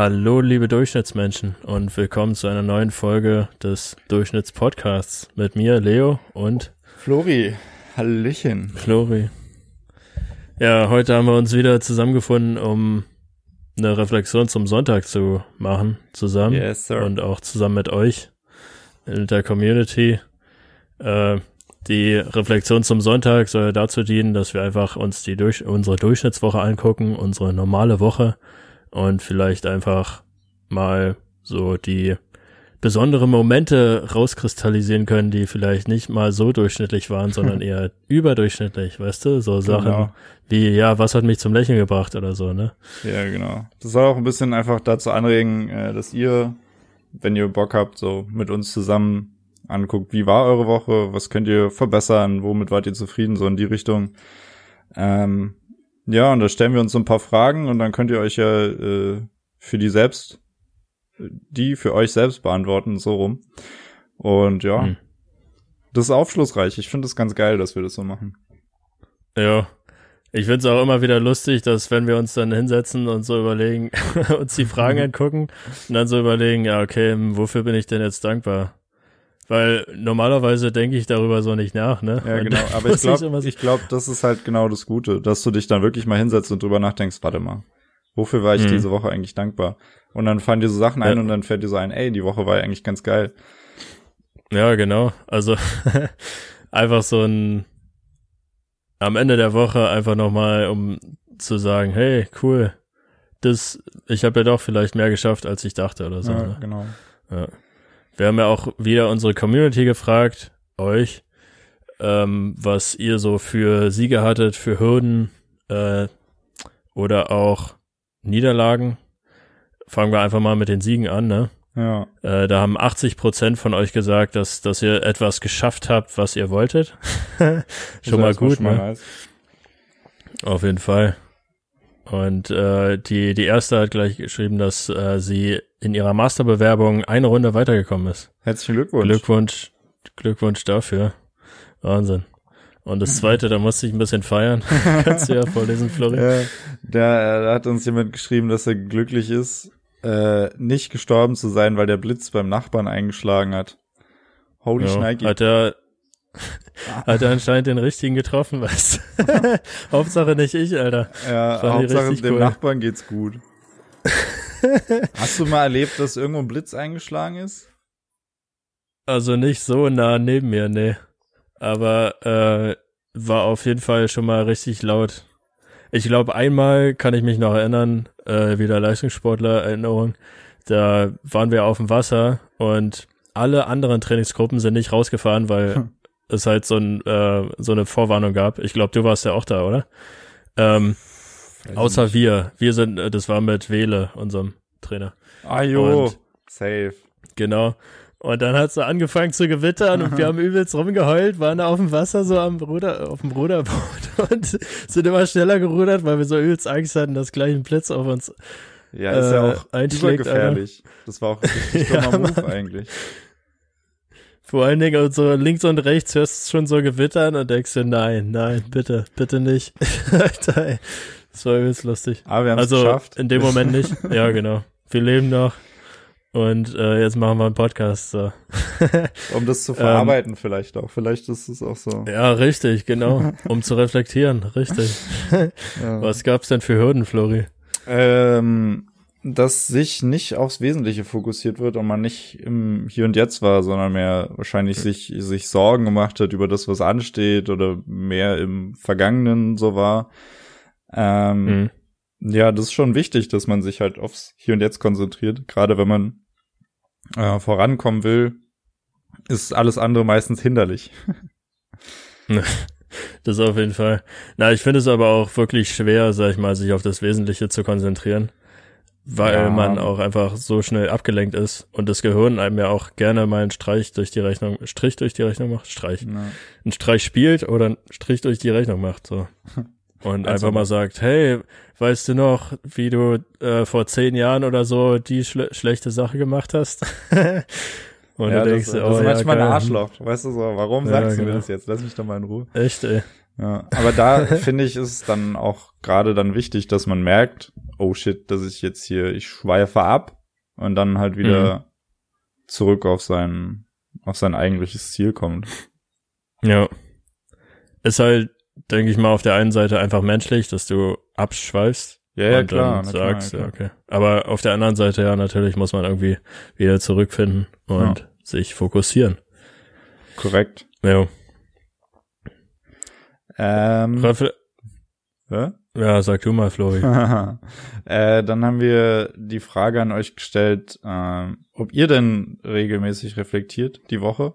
Hallo, liebe Durchschnittsmenschen und willkommen zu einer neuen Folge des Durchschnittspodcasts mit mir, Leo und Flori. Hallöchen. Flori. Ja, heute haben wir uns wieder zusammengefunden, um eine Reflexion zum Sonntag zu machen, zusammen. Yes, sir. Und auch zusammen mit euch in der Community. Äh, die Reflexion zum Sonntag soll dazu dienen, dass wir einfach uns die durch unsere Durchschnittswoche angucken, unsere normale Woche und vielleicht einfach mal so die besondere Momente rauskristallisieren können, die vielleicht nicht mal so durchschnittlich waren, sondern eher überdurchschnittlich, weißt du? So Sachen Genau. wie, ja, was hat mich zum Lächeln gebracht oder so, ne? Ja, genau. Das soll auch ein bisschen einfach dazu anregen, äh, dass ihr, wenn ihr Bock habt, so mit uns zusammen anguckt, wie war eure Woche, was könnt ihr verbessern, womit wart ihr zufrieden, so in die Richtung. Ähm, ja, und da stellen wir uns so ein paar Fragen und dann könnt ihr euch ja äh, für die selbst, die für euch selbst beantworten, so rum. Und ja, Hm. das ist aufschlussreich. Ich finde es ganz geil, dass wir das so machen. Ja. Ich find's auch immer wieder lustig, dass wenn wir uns dann hinsetzen und so überlegen, uns die Fragen angucken und dann so überlegen, ja, okay, hm, wofür bin ich denn jetzt dankbar? Weil normalerweise denke ich darüber so nicht nach, ne? Ja, genau. Aber ich glaube, ich glaube, das ist halt genau das Gute, dass du dich dann wirklich mal hinsetzt und drüber nachdenkst, warte mal, wofür war ich Mhm. diese Woche eigentlich dankbar? Und dann fallen dir so Sachen ein Ja. und dann fällt dir so ein, ey, die Woche war ja eigentlich ganz geil. Ja, genau. Also einfach so ein am Ende der Woche einfach nochmal, um zu sagen, hey, cool, das, ich habe ja doch vielleicht mehr geschafft, als ich dachte oder so. ja, ne? genau. Wir haben ja auch wieder unsere Community gefragt, euch, ähm, was ihr so für Siege hattet, für Hürden äh, oder auch Niederlagen. Fangen wir einfach mal mit den Siegen an, ne? Ja, Äh, da haben 80 Prozent von euch gesagt, dass, dass ihr etwas geschafft habt, was ihr wolltet. Schon mal gut, schon mal ne? nice. Auf jeden Fall. Und äh, die, die erste hat gleich geschrieben, dass äh, sie in ihrer Masterbewerbung eine Runde weitergekommen ist. Herzlichen Glückwunsch. Glückwunsch, Glückwunsch dafür. Wahnsinn. Und das zweite, da musste ich ein bisschen feiern. Kannst du ja vorlesen, Flori. Ja, da, da hat uns jemand geschrieben, dass er glücklich ist, äh, nicht gestorben zu sein, weil der Blitz beim Nachbarn eingeschlagen hat. Holy Ja, Schneiki. hat er hat er anscheinend den richtigen getroffen, weißt du? Hauptsache nicht ich, Alter. Ja, Hauptsache dem cool. Nachbarn geht's gut. Hast du mal erlebt, dass irgendwo ein Blitz eingeschlagen ist? Also nicht so nah neben mir, nee. Aber äh, war auf jeden Fall schon mal richtig laut. Ich glaube, einmal kann ich mich noch erinnern, äh, wieder Leistungssportler-Erinnerung. Da waren wir auf dem Wasser und alle anderen Trainingsgruppen sind nicht rausgefahren, weil Hm. Es halt so, ein, äh, so eine Vorwarnung gab. Ich glaube, du warst ja auch da, oder? Ähm, außer wir. Wir sind, äh, das war mit Wele, unserem Trainer. Ah, jo. Und- Safe. Genau. Und dann hat es so angefangen zu gewittern und wir haben übelst rumgeheult, waren auf dem Wasser so am Ruder, auf dem Ruderboot und sind immer schneller gerudert, weil wir so übelst Angst hatten, dass gleich ein Blitz auf uns. Ja, ist ja Äh, auch einschlägt, übergefährlich. Das war auch ein richtig Ja, dummer Move eigentlich. Vor allen Dingen und so links und rechts hörst du schon so gewittern und denkst dir, nein, nein, bitte, bitte nicht. Alter, ey. Das war übelst lustig. Aber wir haben es Also geschafft. in dem Moment nicht. Ja, genau. Wir leben noch. Und äh, jetzt machen wir einen Podcast. So. um das zu verarbeiten vielleicht auch. Vielleicht ist es auch so. Ja, richtig, genau. Um zu reflektieren, richtig. Ja. Was gab's denn für Hürden, Flori? Ähm, dass sich nicht aufs Wesentliche fokussiert wird und man nicht im Hier und Jetzt war, sondern mehr wahrscheinlich sich, sich Sorgen gemacht hat über das, was ansteht oder mehr im Vergangenen so war. Ähm, Mhm. Ja, das ist schon wichtig, dass man sich halt aufs Hier und Jetzt konzentriert. Gerade wenn man äh, vorankommen will, ist alles andere meistens hinderlich. Das auf jeden Fall. Na, ich finde es aber auch wirklich schwer, sag ich mal, sich auf das Wesentliche zu konzentrieren. Weil Ja. man auch einfach so schnell abgelenkt ist und das Gehirn einem ja auch gerne mal einen Streich durch die Rechnung, Strich durch die Rechnung macht, Streich. Ja. einen Streich spielt oder einen Strich durch die Rechnung macht, so. Und Also- einfach mal sagt, hey, weißt du noch, wie du äh, vor zehn Jahren oder so die schle schlechte Sache gemacht hast? Und ja, du das, denkst, das ist oh, ja, manchmal ein geil. Arschloch. Weißt du so, warum sagst du mir genau. das jetzt? Lass mich doch mal in Ruhe. Echt, ey. Ja, aber da finde ich, ist es dann auch gerade dann wichtig, dass man merkt, oh shit, dass ich jetzt hier, ich schweife ab und dann halt wieder mhm. zurück auf sein, auf sein eigentliches Ziel kommt. Ja. Ist halt, denke ich mal, auf der einen Seite einfach menschlich, dass du abschweifst. Ja, ja, klar. Dann sagst, klar, ja, okay. Aber auf der anderen Seite, ja, natürlich muss man irgendwie wieder zurückfinden und ja. sich fokussieren. Korrekt. Ja. Ähm, Refle ja? ja, sag du mal, Flori. äh, dann haben wir die Frage an euch gestellt, äh, ob ihr denn regelmäßig reflektiert die Woche.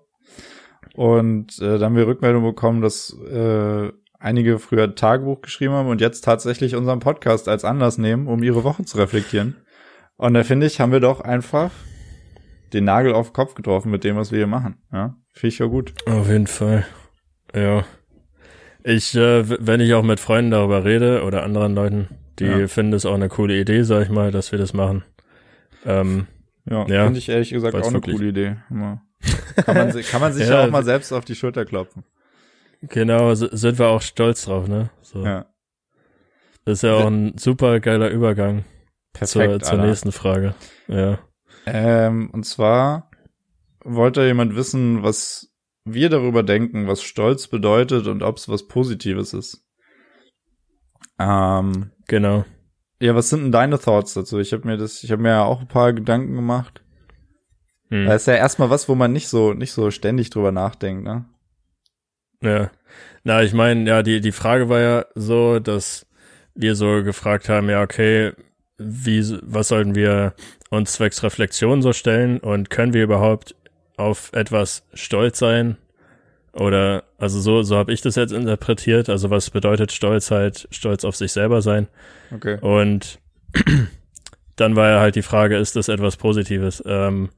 Und äh, dann haben wir Rückmeldung bekommen, dass äh, einige früher Tagebuch geschrieben haben und jetzt tatsächlich unseren Podcast als Anlass nehmen, um ihre Woche zu reflektieren. Und da finde ich, haben wir doch einfach den Nagel auf den Kopf getroffen mit dem, was wir hier machen. Ja, finde ich ja gut. Auf jeden Fall. Ja. Ich, äh, wenn ich auch mit Freunden darüber rede oder anderen Leuten, die ja. finden es auch eine coole Idee, sag ich mal, dass wir das machen. Ähm, ja, ja finde ich ehrlich gesagt auch eine coole Idee. Immer. Kann man, kann man sich ja, ja, auch mal selbst auf die Schulter klopfen. Genau, sind wir auch stolz drauf, ne? So. Ja. Das ist ja auch ein super geiler Übergang Perfekt, zur, zur nächsten Frage. Ja. Ähm, und zwar wollte jemand wissen, was wir darüber denken, was Stolz bedeutet und ob es was Positives ist. Ähm, genau. Ja, was sind denn deine Thoughts dazu? Ich habe mir das, ich habe mir ja auch ein paar Gedanken gemacht. Hm. Das ist ja erstmal was, wo man nicht so nicht so ständig drüber nachdenkt, ne? Ja. Na, ich meine, ja, die die Frage war ja so, dass wir so gefragt haben, ja, okay, wie was sollten wir uns zwecks Reflexion so stellen und können wir überhaupt auf etwas stolz sein? Oder, also so, so habe ich das jetzt interpretiert. Also was bedeutet Stolz halt, stolz auf sich selber sein? Okay. Und dann war ja halt die Frage, ist das etwas Positives? Ähm,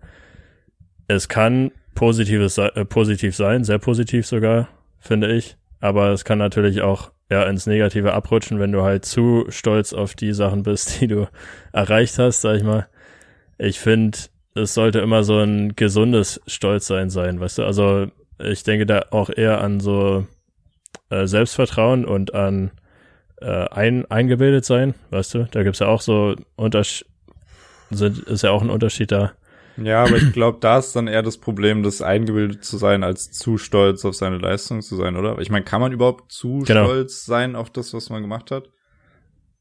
es kann positives, äh, positiv sein, sehr positiv sogar, finde ich. Aber es kann natürlich auch ja ins Negative abrutschen, wenn du halt zu stolz auf die Sachen bist, die du erreicht hast, sag ich mal. Ich finde, es sollte immer so ein gesundes Stolzsein sein, weißt du? Also ich denke da auch eher an so äh, Selbstvertrauen und an äh, ein, eingebildet sein, weißt du? Da gibt's ja auch so Unterschied, ist ja auch ein Unterschied da. Ja, aber ich glaube, da ist dann eher das Problem, das eingebildet zu sein, als zu stolz auf seine Leistung zu sein, oder? Ich meine, kann man überhaupt zu genau. stolz sein auf das, was man gemacht hat?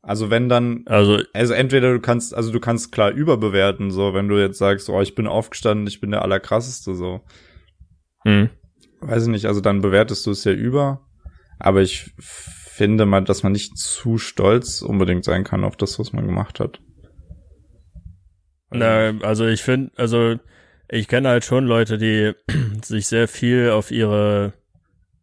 Also wenn dann, also, also entweder du kannst, also du kannst klar überbewerten, so, wenn du jetzt sagst, oh, ich bin aufgestanden, ich bin der Allerkrasseste, so. Hm. Weiß ich nicht, also dann bewertest du es ja über. Aber ich finde mal, dass man nicht zu stolz unbedingt sein kann auf das, was man gemacht hat. Na, also ich finde, also ich kenne halt schon Leute, die sich sehr viel auf ihre,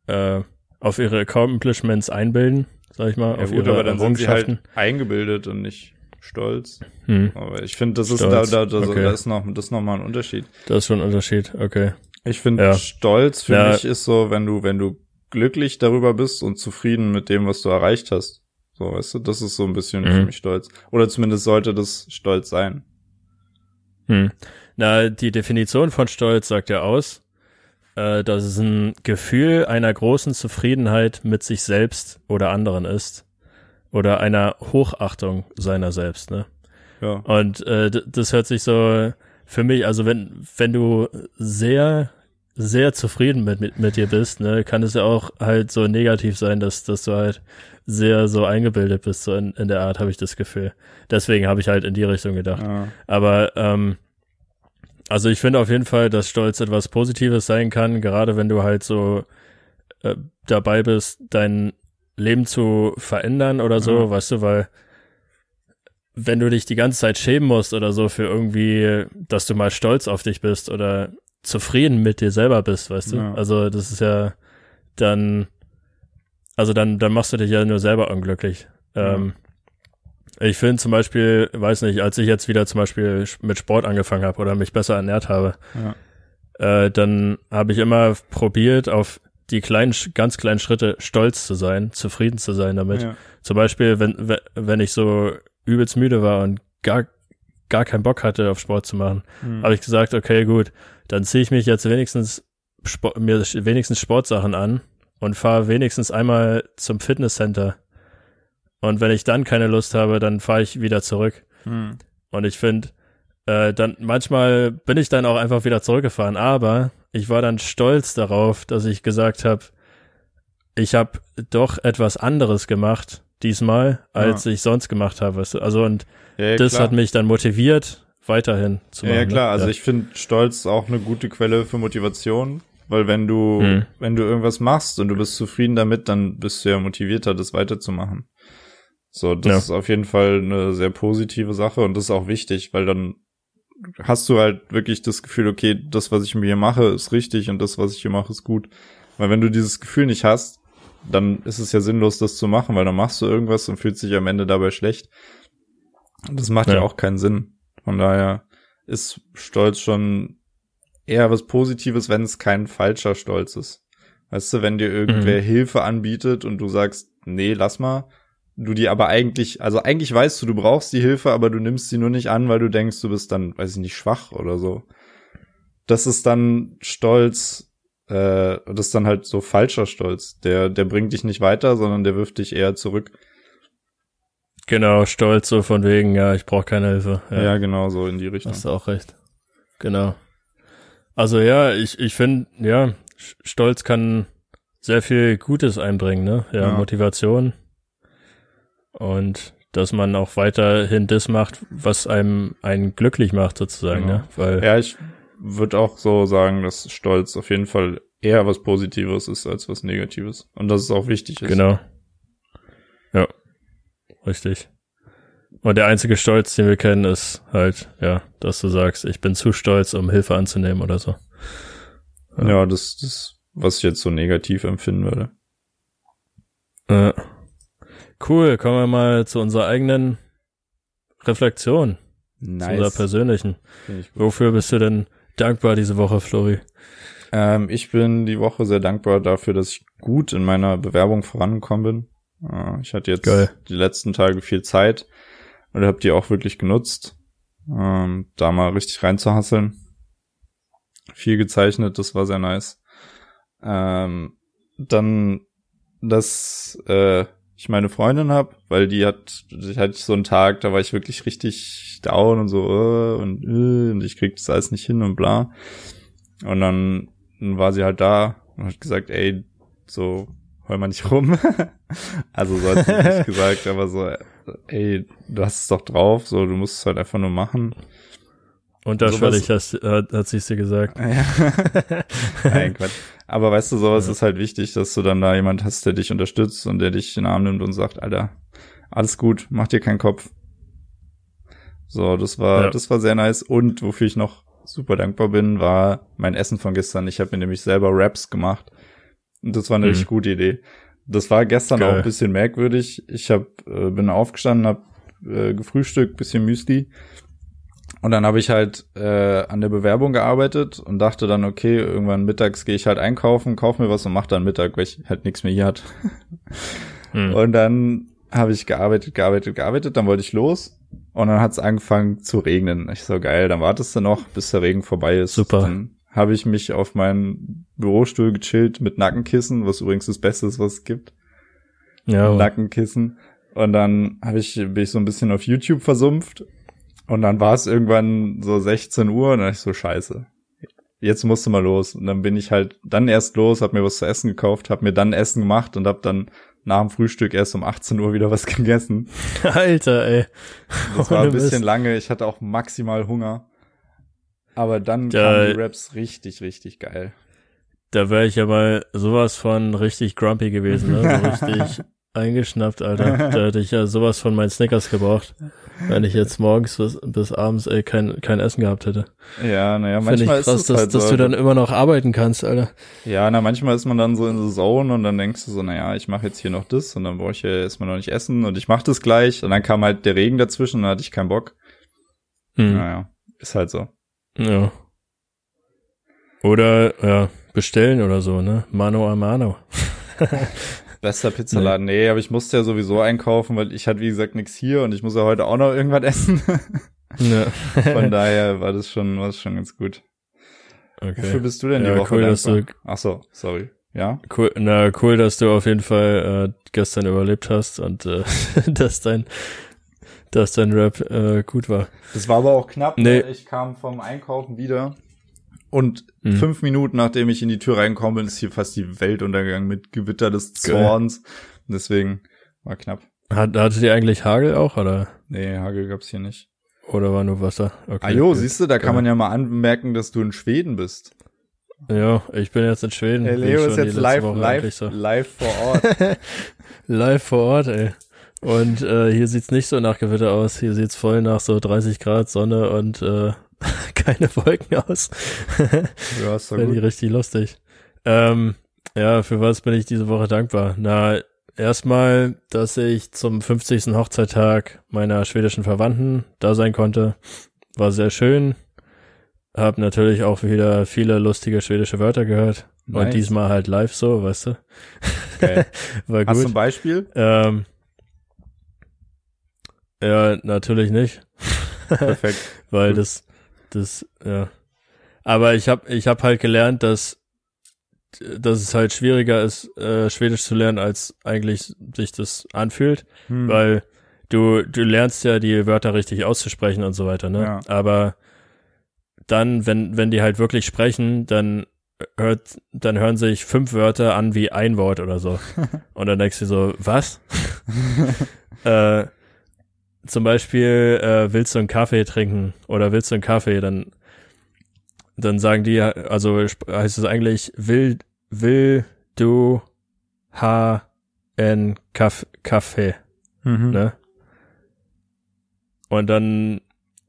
äh, auf ihre Accomplishments einbilden sag ich mal, ja, auf gut, aber dann sind sie halt eingebildet und nicht stolz. Hm. Aber ich finde, das stolz. ist da, da, da, okay. da ist noch, das ist noch mal ein Unterschied. Das ist schon ein Unterschied, okay. Ich finde, ja. Stolz für ja. mich ist so, wenn du, wenn du glücklich darüber bist und zufrieden mit dem, was du erreicht hast. So, weißt du, das ist so ein bisschen mhm. für mich stolz. Oder zumindest sollte das stolz sein. Hm. Na, die Definition von Stolz sagt ja aus, äh, dass es ein Gefühl einer großen Zufriedenheit mit sich selbst oder anderen ist. Oder einer Hochachtung seiner selbst, ne? Ja. Und äh, das hört sich so für mich, also wenn, wenn du sehr, sehr zufrieden mit, mit, mit dir bist, ne, kann es ja auch halt so negativ sein, dass, dass du halt sehr so eingebildet bist, so in, in der Art, habe ich das Gefühl. Deswegen habe ich halt in die Richtung gedacht. Ja. Aber ähm, also ich finde auf jeden Fall, dass Stolz etwas Positives sein kann, gerade wenn du halt so äh, dabei bist, dein Leben zu verändern oder so, mhm. weißt du, weil wenn du dich die ganze Zeit schämen musst oder so für irgendwie, dass du mal stolz auf dich bist oder zufrieden mit dir selber bist, weißt du? Ja. Also das ist ja dann, also dann, dann machst du dich ja nur selber unglücklich. Ja. Ähm, ich finde zum Beispiel, weiß nicht, als ich jetzt wieder zum Beispiel mit Sport angefangen habe oder mich besser ernährt habe, ja. äh, dann habe ich immer probiert, auf die kleinen, ganz kleinen Schritte stolz zu sein, zufrieden zu sein damit. Ja. Zum Beispiel, wenn, wenn ich so übelst müde war und gar, gar keinen Bock hatte, auf Sport zu machen, mhm. habe ich gesagt, okay, gut, dann ziehe ich mich jetzt wenigstens Sport, mir wenigstens Sportsachen an und fahre wenigstens einmal zum Fitnesscenter. Und wenn ich dann keine Lust habe, dann fahre ich wieder zurück. Hm. Und ich finde, äh, dann manchmal bin ich dann auch einfach wieder zurückgefahren. Aber ich war dann stolz darauf, dass ich gesagt habe, ich habe doch etwas anderes gemacht diesmal, als ich sonst gemacht habe. Also und Ja, ja, das klar. hat mich dann motiviert, weiterhin zu Ja, machen. ja klar, ne? also ja. ich finde Stolz auch eine gute Quelle für Motivation, weil wenn du, Mhm. wenn du irgendwas machst und du bist zufrieden damit, dann bist du ja motivierter, das weiterzumachen. So, das Ja. ist auf jeden Fall eine sehr positive Sache und das ist auch wichtig, weil dann hast du halt wirklich das Gefühl, okay, das, was ich mir hier mache, ist richtig und das, was ich hier mache, ist gut. Weil wenn du dieses Gefühl nicht hast, dann ist es ja sinnlos, das zu machen, weil dann machst du irgendwas und fühlst dich am Ende dabei schlecht. Und das macht ja. Ja. auch keinen Sinn. Von daher ist Stolz schon eher was Positives, wenn es kein falscher Stolz ist. Weißt du, wenn dir irgendwer Hilfe anbietet und du sagst, nee, lass mal, du die aber eigentlich, also eigentlich weißt du, du brauchst die Hilfe, aber du nimmst sie nur nicht an, weil du denkst, du bist dann, weiß ich nicht, schwach oder so. Das ist dann Stolz, äh, das ist dann halt so falscher Stolz. Der, der bringt dich nicht weiter, sondern der wirft dich eher zurück. Genau, stolz so von wegen, ja, ich brauche keine Hilfe. Ja, Ja, genau, so in die Richtung. hast du auch recht. Genau. Also ja, ich, ich finde, ja, Stolz kann sehr viel Gutes einbringen, ne? Ja, Ja. Motivation. Und dass man auch weiterhin das macht, was einem einen glücklich macht, sozusagen, Genau. ne? Weil, Ja, ich würde auch so sagen, dass Stolz auf jeden Fall eher was Positives ist als was Negatives. Und dass es auch wichtig ist. genau. Ja, richtig. Und der einzige Stolz, den wir kennen, ist halt, ja, dass du sagst, ich bin zu stolz, um Hilfe anzunehmen oder so. Ja, das, das, was ich jetzt so negativ empfinden würde. Äh, cool, kommen wir mal zu unserer eigenen Reflexion, zu unserer persönlichen. Wofür bist du denn dankbar diese Woche, Flori? Ähm, ich bin die Woche sehr dankbar dafür, dass ich gut in meiner Bewerbung vorangekommen bin. Äh, ich hatte jetzt Geil. die letzten Tage viel Zeit und habe die auch wirklich genutzt, ähm, da mal richtig reinzuhasseln. Viel gezeichnet, das war sehr nice. Ähm, dann, dass äh, ich meine Freundin hab, weil die hat, die hatte ich so einen Tag, da war ich wirklich richtig down und so äh, und äh, und ich krieg das alles nicht hin und bla. Und dann, dann war sie halt da und hat gesagt, ey, so heul mal nicht rum. also so hat sie nicht gesagt, aber so, ey, du hast es doch drauf, so du musst es halt einfach nur machen. Unterschwellig hast, hat, hat sie es dir gesagt. Ja. Nein, Quatsch. Aber weißt du, sowas Ja. ist halt wichtig, dass du dann da jemand hast, der dich unterstützt und der dich in den Arm nimmt und sagt, Alter, alles gut, mach dir keinen Kopf. So, das war, Ja. das war sehr nice. Und wofür ich noch super dankbar bin, war mein Essen von gestern. Ich habe mir nämlich selber Wraps gemacht. Und das war eine Mhm. richtig gute Idee. Das war gestern Geil. auch ein bisschen merkwürdig. Ich hab, äh, bin aufgestanden, hab äh, gefrühstückt, bisschen Müsli. Und dann habe ich halt äh, an der Bewerbung gearbeitet und dachte dann, okay, irgendwann mittags gehe ich halt einkaufen, kauf mir was und mach dann Mittag, weil ich halt nichts mehr hier hat. Hm. Und dann habe ich gearbeitet, gearbeitet, gearbeitet, dann wollte ich los und dann hat es angefangen zu regnen. Ich so, geil, dann wartest du noch, bis der Regen vorbei ist. Super. Dann habe ich mich auf meinen Bürostuhl gechillt mit Nackenkissen, was übrigens das Beste ist, was es gibt. ja. Nackenkissen. Und dann habe ich, bin ich so ein bisschen auf YouTube versumpft. Und dann war es irgendwann so 16 Uhr und dann dachte ich so, scheiße. Jetzt musste mal los. Und dann bin ich halt dann erst los, hab mir was zu essen gekauft, hab mir dann Essen gemacht und hab dann nach dem Frühstück erst um 18 Uhr wieder was gegessen. Alter, ey. Das war ein bisschen lange, ich hatte auch maximal Hunger. Aber dann Ja, kamen die Raps richtig, richtig geil. Da wäre ich ja mal sowas von richtig grumpy gewesen, ne? So richtig eingeschnappt, Alter. Da hätte ich ja sowas von meinen Snickers gebraucht, wenn ich jetzt morgens bis, bis abends ey, kein, kein Essen gehabt hätte. Ja, naja, Finde ich manchmal krass, ist es dass, halt dass so. du dann immer noch arbeiten kannst, Alter. Ja, na, manchmal ist man dann so in the zone und dann denkst du so, naja, ich mache jetzt hier noch das und dann brauche ich ja erstmal noch nicht essen und ich mache das gleich und dann kam halt der Regen dazwischen und dann hatte ich keinen Bock. Hm. Naja, ist halt so. Ja. Oder, ja, bestellen oder so, ne? Mano a mano. Bester Pizzaladen. Nee, aber ich musste ja sowieso einkaufen, weil ich hatte, wie gesagt, nichts hier und ich muss ja heute auch noch irgendwas essen. Ja. Von daher war das schon, war das schon ganz gut. Wofür okay. bist du denn Ja, die Woche cool, dass du- Ach so, sorry. Ja? Cool, na cool, dass du auf jeden Fall äh, gestern überlebt hast und äh, dass dein dass dein Rap äh, gut war. Das war aber auch knapp. Nee. Ne? Ich kam vom Einkaufen wieder und Mhm. fünf Minuten nachdem ich in die Tür reingekommen bin, ist hier fast die Welt untergegangen mit Gewitter des. Zorns. Und deswegen war knapp. Hat, hattet ihr eigentlich Hagel auch oder Nee, Hagel gab's hier nicht. oder war nur Wasser? Okay. Ah jo, siehst du, da kann man ja mal anmerken, dass du in Schweden bist. Ja, ich bin jetzt in Schweden. Wie Leo ist jetzt live, Woche live, So. live vor Ort. Live vor Ort, ey. Und äh, hier sieht's nicht so nach Gewitter aus. Hier sieht's voll nach so 30 Grad Sonne und äh, keine Wolken aus. ja, ist doch Finde ich gut. richtig lustig. Ähm, ja, für was bin ich diese Woche dankbar? Na, erstmal, dass ich zum 50. Hochzeittag meiner schwedischen Verwandten da sein konnte. War sehr schön. Hab natürlich auch wieder viele lustige schwedische Wörter gehört. Nice. Und diesmal halt live so, weißt du? Geil. War Hast du ein gut. Beispiel? Ähm, ja, natürlich nicht. Perfekt. Weil Gut. das, das, ja. Aber ich habe ich hab halt gelernt, dass, dass es halt schwieriger ist, äh, Schwedisch zu lernen, als eigentlich sich das anfühlt. Hm. Weil du, du lernst ja die Wörter richtig auszusprechen und so weiter, ne? Ja. Aber dann, wenn, wenn die halt wirklich sprechen, dann hört, dann hören sich fünf Wörter an wie ein Wort oder so. Und dann denkst du so, was? äh, zum Beispiel, äh, willst du einen Kaffee trinken oder willst du einen Kaffee, dann, dann sagen die, also heißt es eigentlich, will, will du ha en Kaff Kaffee, Mhm. ne? Und dann,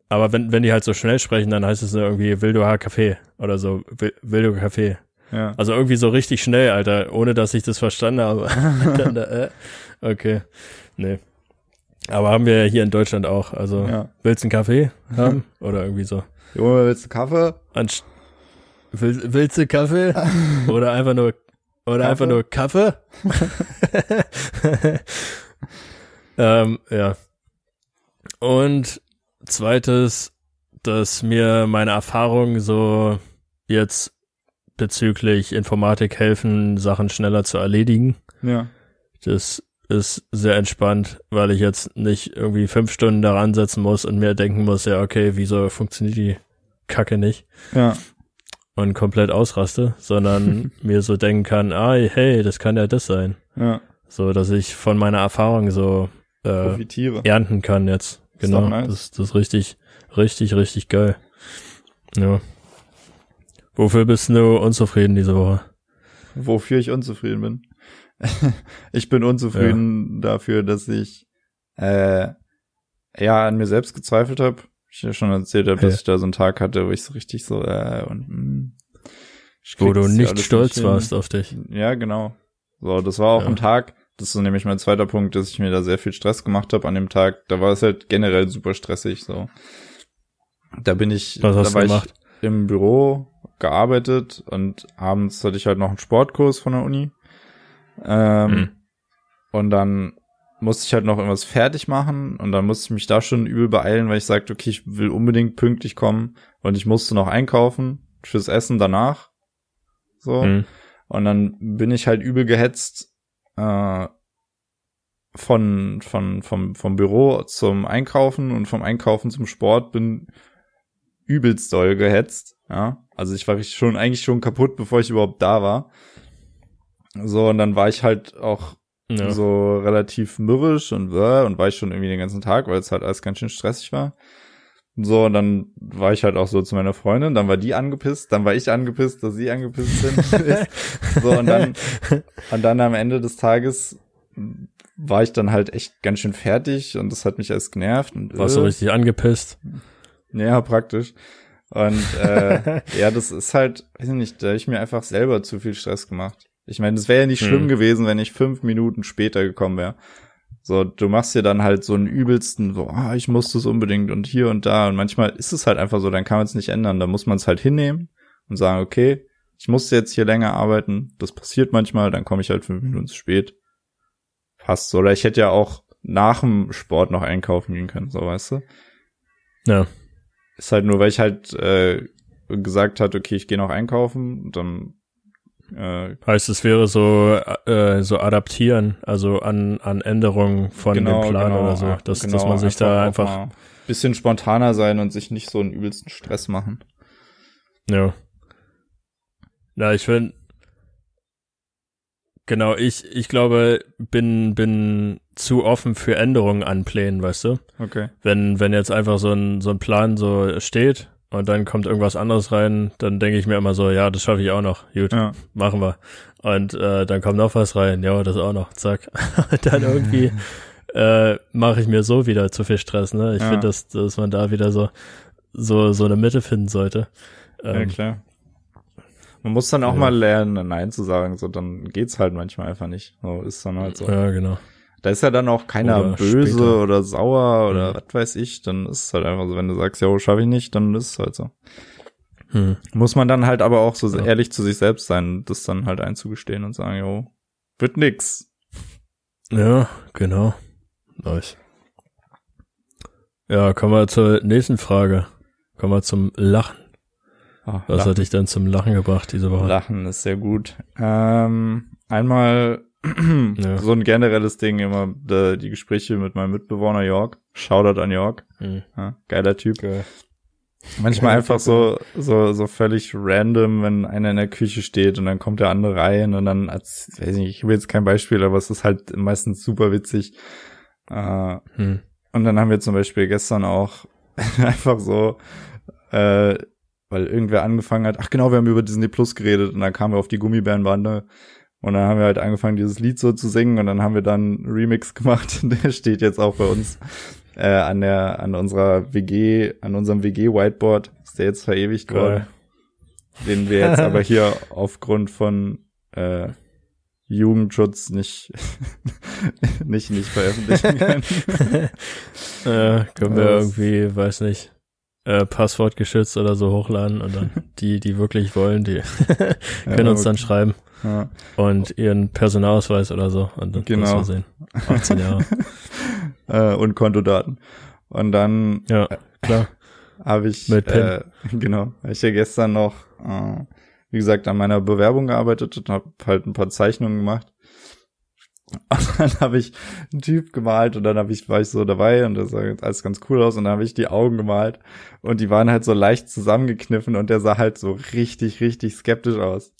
aber wenn, wenn die halt so schnell sprechen, dann heißt es irgendwie, will du ha Kaffee oder so, will, will du Kaffee. Ja. Also irgendwie so richtig schnell, Alter, ohne dass ich das verstanden habe. Äh, okay, nee. Aber haben wir ja hier in Deutschland auch. Also ja. willst du einen Kaffee haben oder irgendwie so? Junge, willst du Kaffee? Anst Will, willst du Kaffee oder einfach nur oder Kaffee? einfach nur Kaffee? ähm, ja. Und zweites, dass mir meine Erfahrungen so jetzt bezüglich Informatik helfen, Sachen schneller zu erledigen. Ja. Das ist sehr entspannt, weil ich jetzt nicht irgendwie fünf Stunden daran setzen muss und mir denken muss, ja, okay, wieso funktioniert die Kacke nicht? Ja. und komplett ausraste, sondern mir so denken kann, ah, hey, das kann ja das sein. Ja. So, dass ich von meiner Erfahrung so äh, Profitiere. ernten kann jetzt. Ist Genau. doch nice. Das, das ist richtig, richtig, richtig geil. Ja. Wofür bist du unzufrieden diese Woche? Wofür ich unzufrieden bin. ich bin unzufrieden dafür, dass ich äh, ja an mir selbst gezweifelt habe. Ich ja schon erzählt habe, dass Ja. ich da so einen Tag hatte, wo ich so richtig so äh, und mh, ich Wo du nicht stolz hin. warst auf dich. Ja, genau. So, das war auch Ja. ein Tag, das ist nämlich mein zweiter Punkt, dass ich mir da sehr viel Stress gemacht habe an dem Tag. Da war es halt generell super stressig, so. Da bin ich, Was hast da du war gemacht? ich im Büro gearbeitet und abends hatte ich halt noch einen Sportkurs von der Uni. Ähm, Mhm. Und dann musste ich halt noch irgendwas fertig machen und dann musste ich mich da schon übel beeilen, weil ich sagte, okay, ich will unbedingt pünktlich kommen und ich musste noch einkaufen fürs Essen danach. So. Mhm. Und dann bin ich halt übel gehetzt äh, von, von, vom, vom Büro zum Einkaufen und vom Einkaufen zum Sport bin übelst doll gehetzt. Ja. Also ich war schon eigentlich schon kaputt, bevor ich überhaupt da war. So, und dann war ich halt auch Ja. so relativ mürrisch und äh, und war ich schon irgendwie den ganzen Tag, weil es halt alles ganz schön stressig war. So, und dann war ich halt auch so zu meiner Freundin, dann war die angepisst, dann war ich angepisst, dass sie angepisst sind. so, und dann, und dann am Ende des Tages war ich dann halt echt ganz schön fertig und das hat mich alles genervt. Und, Warst du äh, richtig angepisst? ja, praktisch. Und äh, ja, das ist halt, weiß ich nicht, da hab ich mir einfach selber zu viel Stress gemacht. Ich meine, es wäre ja nicht Hm. schlimm gewesen, wenn ich fünf Minuten später gekommen wäre. So, du machst dir dann halt so einen übelsten, so, ah, ich muss das unbedingt und hier und da. Und manchmal ist es halt einfach so, dann kann man es nicht ändern. Da muss man es halt hinnehmen und sagen, okay, ich muss jetzt hier länger arbeiten. Das passiert manchmal, dann komme ich halt fünf Minuten zu spät. Passt so. Oder ich hätte ja auch nach dem Sport noch einkaufen gehen können, so weißt du. Ja. Ist halt nur, weil ich halt äh, gesagt hatte, okay, ich gehe noch einkaufen, und dann Äh, heißt, es wäre so, äh, so adaptieren, also an, an Änderungen von genau, dem Plan genau, oder so, dass, genau, dass man sich da auch einfach, bisschen spontaner sein und sich nicht so einen übelsten Stress machen. ja. Na, ich finde, genau, ich, ich glaube, bin, bin zu offen für Änderungen an Plänen, weißt du? Okay. Wenn, wenn jetzt einfach so ein, so ein Plan so steht und dann kommt irgendwas anderes rein, dann denke ich mir immer so, ja, das schaffe ich auch noch. Gut, Ja. machen wir. Und äh, dann kommt noch was rein, ja, das auch noch, zack. Dann irgendwie äh, mache ich mir so wieder zu viel Stress, ne? Ich Ja. finde, dass, dass man da wieder so, so, so eine Mitte finden sollte. Ja, Ähm, klar. Man muss dann auch ja. mal lernen, Nein zu sagen, so dann geht's halt manchmal einfach nicht. So ist dann halt so. ja, genau. Da ist ja dann auch keiner Oder böse später. oder sauer oder Mhm. was weiß ich, dann ist es halt einfach so, wenn du sagst, ja, schaffe ich nicht, dann ist es halt so. Hm. Muss man dann halt aber auch so Ja. ehrlich zu sich selbst sein, das dann halt einzugestehen und sagen, jo, wird nix. Ja, genau. Nice. Ja, kommen wir zur nächsten Frage. Kommen wir zum Lachen. Ah, Was Lachen, hat dich denn zum Lachen gebracht diese Woche? Lachen ist sehr gut. Ähm, einmal Ja. so ein generelles Ding immer, die Gespräche mit meinem Mitbewohner York. Shoutout an York. Hm. Ja, geiler Typ. Geil. Manchmal einfach so, so, so völlig random, wenn einer in der Küche steht und dann kommt der andere rein und dann, als, weiß nicht, ich will jetzt kein Beispiel, aber es ist halt meistens super witzig. Äh, Hm. und dann haben wir zum Beispiel gestern auch einfach so, äh, weil irgendwer angefangen hat, ach genau, wir haben über Disney Plus geredet und dann kamen wir auf die Gummibärenbande und dann haben wir halt angefangen, dieses Lied so zu singen und dann haben wir dann einen Remix gemacht, der steht jetzt auch bei uns äh, an der, an unserer WG, an unserem WG-Whiteboard, ist der jetzt verewigt worden, Geil. den wir jetzt aber hier aufgrund von äh, Jugendschutz nicht, nicht, nicht veröffentlichen können. äh, können wir irgendwie, weiß nicht, äh, Passwort geschützt oder so hochladen und dann die, die wirklich wollen, die können uns dann schreiben Ja. und ihren Personalausweis oder so und dann Genau. wir sehen. 18 Jahre. äh, und Kontodaten. Und dann Ja, klar. habe ich, Mit PIN. äh, genau, habe ich ja gestern noch, äh, wie gesagt, an meiner Bewerbung gearbeitet und habe halt ein paar Zeichnungen gemacht. Und dann habe ich einen Typ gemalt und dann habe ich, war ich so dabei und das sah jetzt alles ganz cool aus und dann habe ich die Augen gemalt und die waren halt so leicht zusammengekniffen und der sah halt so richtig, richtig skeptisch aus.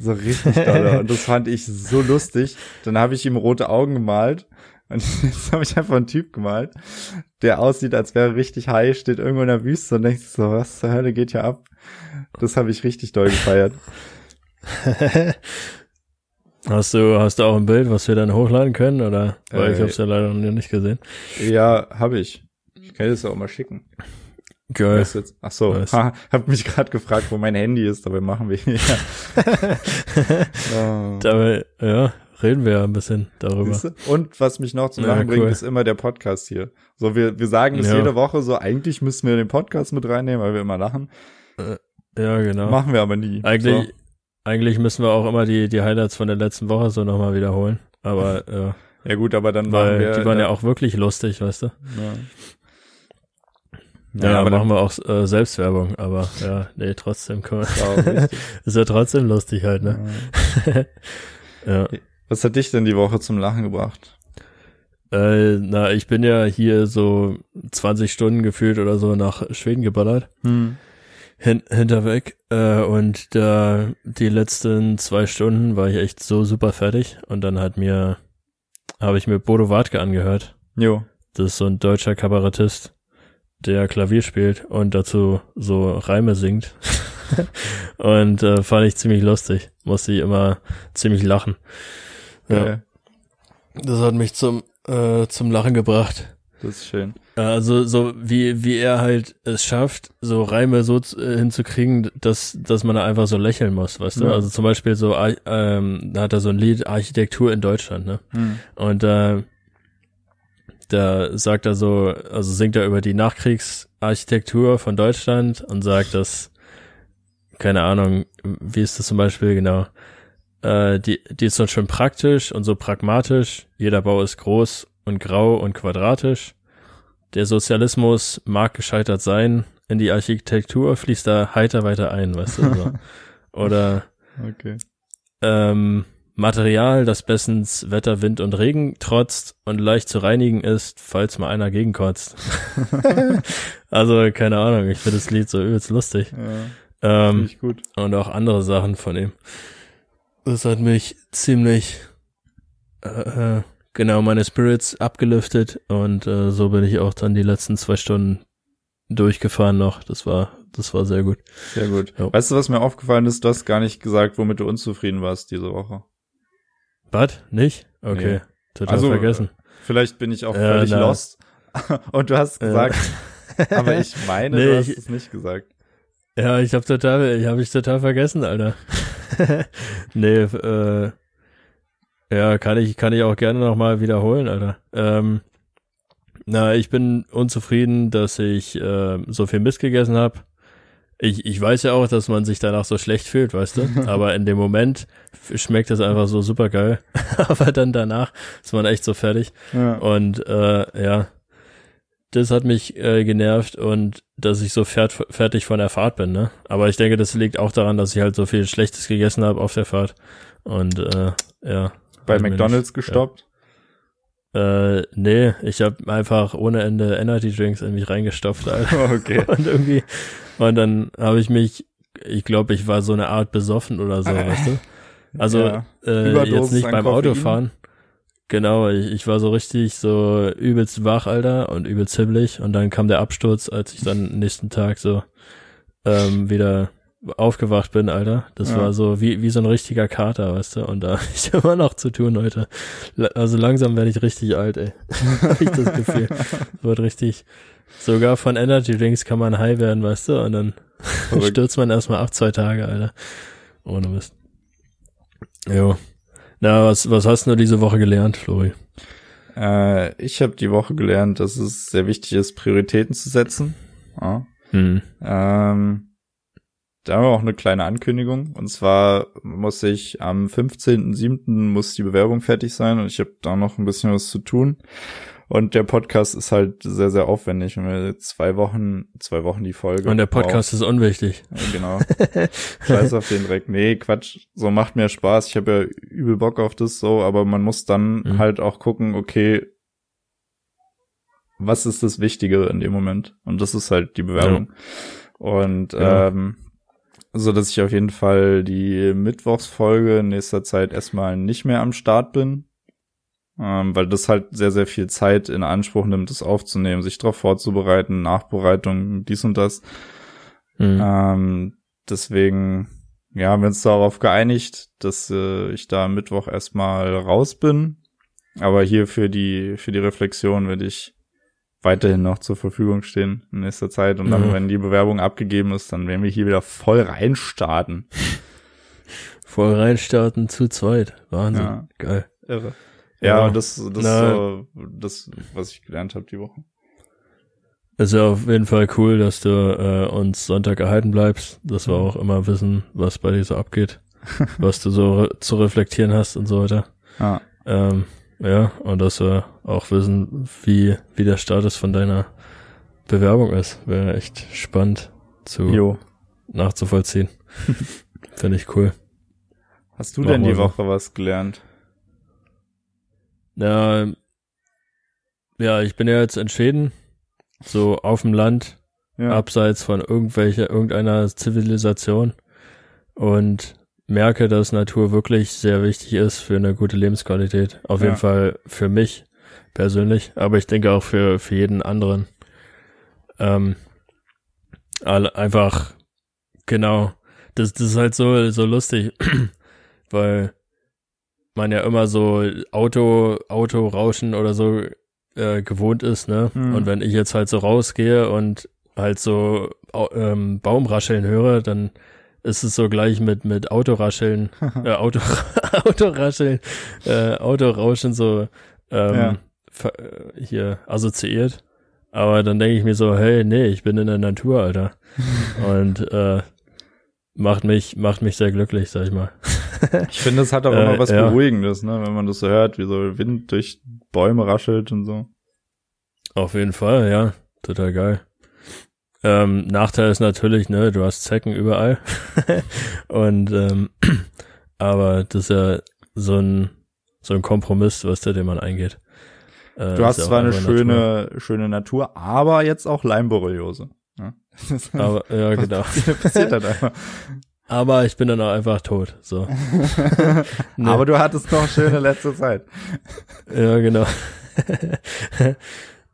So richtig doll. und das fand ich so lustig. Dann habe ich ihm rote Augen gemalt und jetzt habe ich einfach einen Typ gemalt, der aussieht, als wäre er richtig high, steht irgendwo in der Wüste und denkt so, was zur Hölle geht hier ab? Das habe ich richtig doll gefeiert. Hast du, hast du auch ein Bild, was wir dann hochladen können, oder? Weil ich Äh, habe es ja leider noch nicht gesehen. Ja, habe ich. Ich kann das ja auch mal schicken. Geil. Was jetzt? Ach so, ha, hab mich gerade gefragt, wo mein Handy ist, dabei machen wir. Ja. Dabei, ja, reden wir ja ein bisschen darüber. Und was mich noch zum Ja, Lachen bringt, cool. ist immer der Podcast hier. So, wir, wir sagen es Ja. jede Woche so, eigentlich müssten wir den Podcast mit reinnehmen, weil wir immer lachen. Ja, genau. Machen wir aber nie. Eigentlich, eigentlich müssen wir auch immer die, die Highlights von der letzten Woche so nochmal wiederholen. Aber, ja, So. Ja gut, aber dann weil wir, die waren ja äh, auch wirklich lustig, weißt du? Ja, Ja, aber machen wir auch äh, Selbstwerbung, aber ja, nee, trotzdem kann man, ja, ist ja trotzdem lustig halt, ne? Ja. Ja. Was hat dich denn die Woche zum Lachen gebracht? Äh, na, ich bin ja hier so 20 Stunden gefühlt oder so nach Schweden geballert. Hm. Hin, hinterweg. Äh, und da die letzten zwei Stunden war ich echt so super fertig. Und dann hat mir, habe ich mir Bodo Wartke angehört. Jo. Das ist so ein deutscher Kabarettist, der Klavier spielt und dazu so Reime singt. und äh, fand ich ziemlich lustig. Musste ich immer ziemlich lachen. Ja, Ja. das hat mich zum, äh, zum Lachen gebracht. Das ist schön. Also so wie wie er halt es schafft, so Reime so äh, hinzukriegen, dass dass man da einfach so lächeln muss, weißt du? Ja. Also zum Beispiel so ähm, da hat er so ein Lied Architektur in Deutschland, ne? Hm. Und äh, da sagt er so, also singt er über die Nachkriegsarchitektur von Deutschland und sagt, dass keine Ahnung, wie ist das zum Beispiel genau? Äh, die die ist so schön praktisch und so pragmatisch. Jeder Bau ist groß und grau und quadratisch. Der Sozialismus mag gescheitert sein. In die Architektur fließt er heiter weiter ein, weißt du? So. Oder Okay. ähm, Material, das bestens Wetter, Wind und Regen trotzt und leicht zu reinigen ist, falls mal einer gegenkotzt. also, keine Ahnung, ich finde das Lied so übelst lustig. Ja, Ähm, ich gut. und auch andere Sachen von ihm. Das hat mich ziemlich äh, äh, genau meine Spirits abgelüftet und äh, so bin ich auch dann die letzten zwei Stunden durchgefahren noch. Das war das war sehr gut. Sehr gut. Ja. Weißt du, was mir aufgefallen ist? Du hast gar nicht gesagt, womit du unzufrieden warst diese Woche. Was? Nicht? Okay. Nee. Total Also, vergessen. Vielleicht bin ich auch Ja, völlig na. lost. Und du hast Ja. gesagt, aber ich meine, Nee, du hast ich- es nicht gesagt. Ja, ich hab total, ich habe ich total vergessen, Alter. nee, äh, ja, kann ich, kann ich auch gerne nochmal wiederholen, Alter. Ähm, na, ich bin unzufrieden, dass ich äh, so viel Mist gegessen habe. Ich, ich weiß ja auch, dass man sich danach so schlecht fühlt, weißt du? Aber in dem Moment schmeckt es einfach so super geil. Aber dann danach ist man echt so fertig. Ja. Und äh, ja, das hat mich äh, genervt und dass ich so fert fertig von der Fahrt bin, ne? Aber ich denke, das liegt auch daran, dass ich halt so viel Schlechtes gegessen habe auf der Fahrt. Und äh, ja. Bei McDonalds gestoppt. Äh, nee, ich habe einfach ohne Ende Energy Drinks in mich reingestopft, Alter. Okay. Und irgendwie, und dann habe ich mich, ich glaube, ich war so eine Art besoffen oder so, weißt du? Also Ja. äh, Überdosis jetzt nicht beim Koffein. Autofahren. Genau, ich, ich war so richtig so übelst wach, Alter, und übelst hibbelig. Und dann kam der Absturz, als ich dann nächsten Tag so ähm, wieder aufgewacht bin, Alter. Das Ja. war so wie, wie so ein richtiger Kater, weißt du? Und da hab ich immer noch zu tun heute. Also langsam werde ich richtig alt, ey. hab ich das Gefühl. Wird richtig. Sogar von Energy Drinks kann man high werden, weißt du? Und dann stürzt man erstmal ab zwei Tage, Alter. Ohne Mist. Jo. Na, was, was hast du diese Woche gelernt, Flori? Äh, ich habe die Woche gelernt, dass es sehr wichtig ist, Prioritäten zu setzen. Ja. Hm. Ähm, da haben wir auch eine kleine Ankündigung. Und zwar muss ich am 15.07. muss die Bewerbung fertig sein und ich habe da noch ein bisschen was zu tun. Und der Podcast ist halt sehr, sehr aufwendig. Wenn wir zwei Wochen, zwei Wochen die Folge. Und der Podcast ist unwichtig. brauchen. Ja, genau. Scheiß auf den Dreck. Nee, Quatsch. So macht mir Spaß. Ich habe ja übel Bock auf das so, aber man muss dann Mhm. halt auch gucken, okay, was ist das Wichtige in dem Moment? Und das ist halt die Bewerbung. Und Ja. ähm, so dass ich auf jeden Fall die Mittwochsfolge in nächster Zeit erstmal nicht mehr am Start bin. Ähm, weil das halt sehr, sehr viel Zeit in Anspruch nimmt, das aufzunehmen, sich darauf vorzubereiten, Nachbereitung, dies und das. Hm. Ähm, deswegen, ja, haben wir uns darauf geeinigt, dass äh, ich da am Mittwoch erstmal raus bin. Aber hier für die, für die Reflexion werde ich weiterhin noch zur Verfügung stehen in nächster Zeit. Und dann, Mhm. wenn die Bewerbung abgegeben ist, dann werden wir hier wieder voll reinstarten. Voll reinstarten zu zweit. Wahnsinn. Ja. Geil. Irre. Ja, Ja. das, das, Na. das, was ich gelernt habe die Woche. Ist ja auf jeden Fall cool, dass du äh, uns Sonntag erhalten bleibst, dass wir auch immer wissen, was bei dir so abgeht, was du so re zu reflektieren hast und so weiter. Ja. Ähm, ja, und dass wir auch wissen, wie, wie der Status von deiner Bewerbung ist. Wäre echt spannend zu Jo. nachzuvollziehen. Finde ich cool. Hast du Machen denn die so. Woche was gelernt? Ja, ja, ich bin ja jetzt entschieden, so auf dem Land, Ja. abseits von irgendwelcher, irgendeiner Zivilisation und merke, dass Natur wirklich sehr wichtig ist für eine gute Lebensqualität. Auf Ja. jeden Fall für mich persönlich, aber ich denke auch für, für jeden anderen. Ähm, alle, einfach, genau, das, das ist halt so, so lustig, weil man ja immer so Auto, Autorauschen oder so äh, gewohnt ist, ne? Mhm. Und wenn ich jetzt halt so rausgehe und halt so ähm, Baumrascheln höre, dann ist es so gleich mit mit Autorascheln, äh, Auto, Autorascheln, äh, Autorauschen so ähm, Ja. äh, hier assoziiert. Aber dann denke ich mir so, hey, nee, ich bin in der Natur, Alter. Und äh, macht mich macht mich sehr glücklich, sag ich mal. Ich finde, es hat auch Äh, immer was ja. Beruhigendes, ne, wenn man das so hört, wie so Wind durch Bäume raschelt und so. Auf jeden Fall, ja. Total geil. Ähm, Nachteil ist natürlich, ne, du hast Zecken überall. und ähm, aber das ist ja so ein, so ein Kompromiss, was der, den man eingeht. Äh, du hast ja zwar eine schöne, Natur. schöne Natur, aber jetzt auch Leimborreliose. Ja? aber, ja, genau. passiert halt einfach. Aber ich bin dann auch einfach tot, so. nee. Aber du hattest noch schöne letzte Zeit. ja, genau.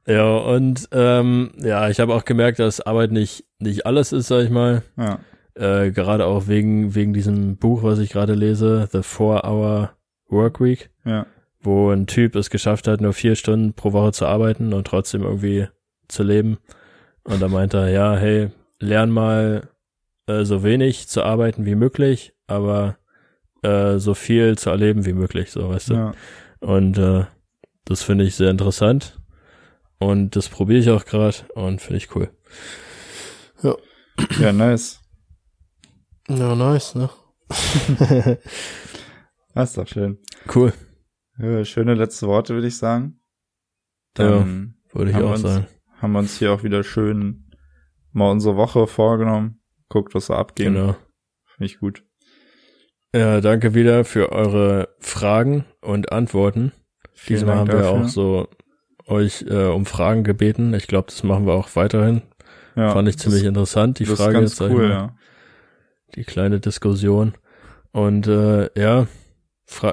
Ja, und ähm, ja, ich habe auch gemerkt, dass Arbeit nicht, nicht alles ist, sag ich mal. Ja. Äh, gerade auch wegen, wegen diesem Buch, was ich gerade lese, The Four Hour Work Week. Ja. Wo ein Typ es geschafft hat, nur vier Stunden pro Woche zu arbeiten und trotzdem irgendwie zu leben. Und da meinte er, ja, hey, lern mal äh, so wenig zu arbeiten wie möglich, aber äh, so viel zu erleben wie möglich, so weißt du. Ja. Und äh, das finde ich sehr interessant. Und das probiere ich auch gerade und finde ich cool. Ja. Ja, nice. Ja, nice, ne? das ist doch schön. Cool. Ja, schöne letzte Worte, würde ich sagen. Dann ja, würde ich auch uns, sagen. Haben wir uns hier auch wieder schön mal unsere Woche vorgenommen guckt, was da abgeht. Genau. Finde ich gut. Ja, danke wieder für eure Fragen und Antworten. Vielen Diesmal Dank haben wir dafür. auch so euch äh, um Fragen gebeten. Ich glaube, das machen wir auch weiterhin. Ja, Fand ich ziemlich das, interessant, die Frage jetzt. Cool, ja. Die kleine Diskussion. Und äh, ja,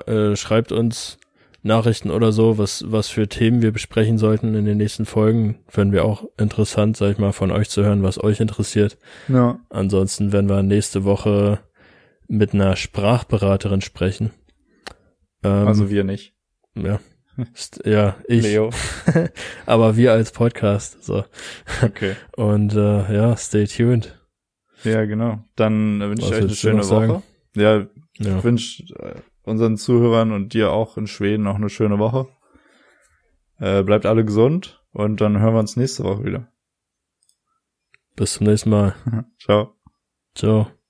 äh, schreibt uns Nachrichten oder so, was, was für Themen wir besprechen sollten in den nächsten Folgen. Fänden wir auch interessant, sag ich mal, von euch zu hören, was euch interessiert. Ja. Ansonsten werden wir nächste Woche mit einer Sprachberaterin sprechen. Ähm, also wir nicht. Ja. Ja, ich. Leo. Aber wir als Podcast. So. Okay. Und äh, ja, stay tuned. Ja, genau. Dann wünsche ich euch eine schöne Woche. Sagen? Ja, ja. ich wünsche äh, unseren Zuhörern und dir auch in Schweden noch eine schöne Woche. Äh, bleibt alle gesund und dann hören wir uns nächste Woche wieder. Bis zum nächsten Mal. Ciao. Ciao.